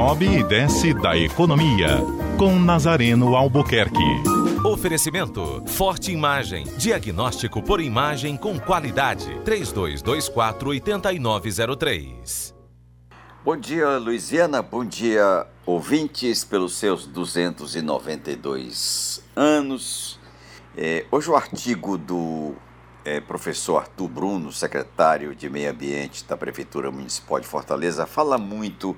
sobe e desce da economia. Com Nazareno Albuquerque. Oferecimento: Forte Imagem. Diagnóstico por imagem com qualidade. 3224-8903. Bom dia, Luiziana. Bom dia, ouvintes, pelos seus 292 anos. É, hoje o artigo do é, professor Arthur Bruno, secretário de Meio Ambiente da Prefeitura Municipal de Fortaleza, fala muito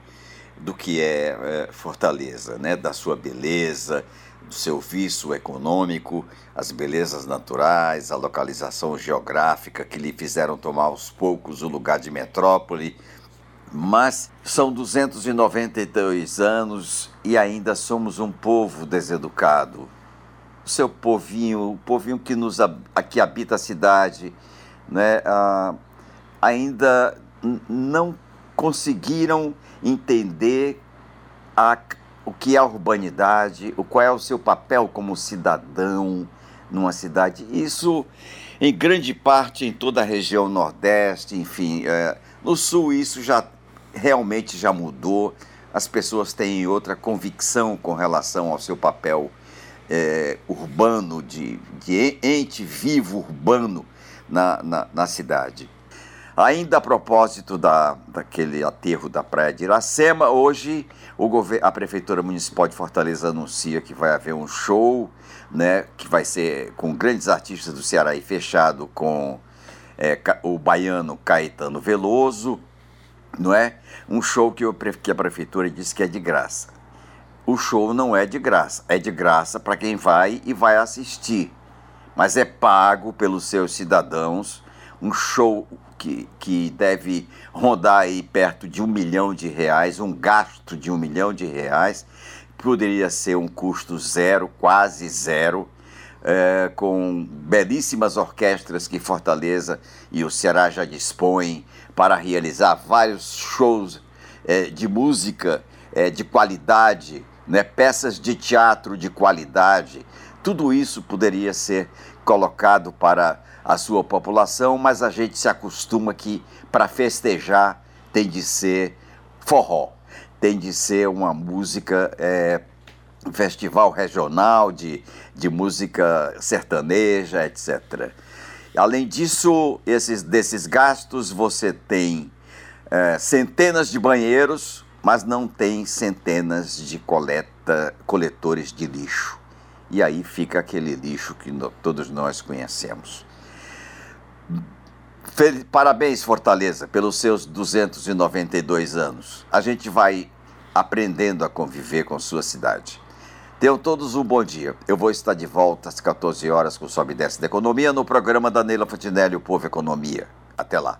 do que é, é Fortaleza, né? da sua beleza, do seu vício econômico, as belezas naturais, a localização geográfica que lhe fizeram tomar aos poucos o lugar de metrópole. Mas são 292 anos e ainda somos um povo deseducado, o seu povinho, o povinho que nos aqui habita a cidade, né, ah, ainda não conseguiram entender a, o que é a urbanidade, o qual é o seu papel como cidadão numa cidade. Isso, em grande parte, em toda a região Nordeste, enfim, é, no Sul isso já realmente já mudou. As pessoas têm outra convicção com relação ao seu papel é, urbano, de, de ente vivo urbano na, na, na cidade. Ainda a propósito da, daquele aterro da praia de Iracema, hoje o a Prefeitura Municipal de Fortaleza anuncia que vai haver um show, né, que vai ser com grandes artistas do Ceará e fechado com é, o baiano Caetano Veloso, não é? Um show que, eu, que a Prefeitura disse que é de graça o show não é de graça. É de graça para quem vai e vai assistir. Mas é pago pelos seus cidadãos. Um show que, que deve rondar aí perto de um milhão de reais, um gasto de um milhão de reais. Poderia ser um custo zero, quase zero. É, com belíssimas orquestras que Fortaleza e o Ceará já dispõem para realizar vários shows é, de música é, de qualidade né, peças de teatro de qualidade, tudo isso poderia ser colocado para a sua população, mas a gente se acostuma que para festejar tem de ser forró, tem de ser uma música, é, festival regional de, de música sertaneja, etc. Além disso, esses, desses gastos, você tem é, centenas de banheiros, mas não tem centenas de coleta, coletores de lixo. E aí fica aquele lixo que no, todos nós conhecemos. Parabéns, Fortaleza, pelos seus 292 anos. A gente vai aprendendo a conviver com sua cidade. Tenham todos um bom dia. Eu vou estar de volta às 14 horas com o Sobe e Desce da Economia no programa da Neila Fontinelli, o Povo Economia. Até lá.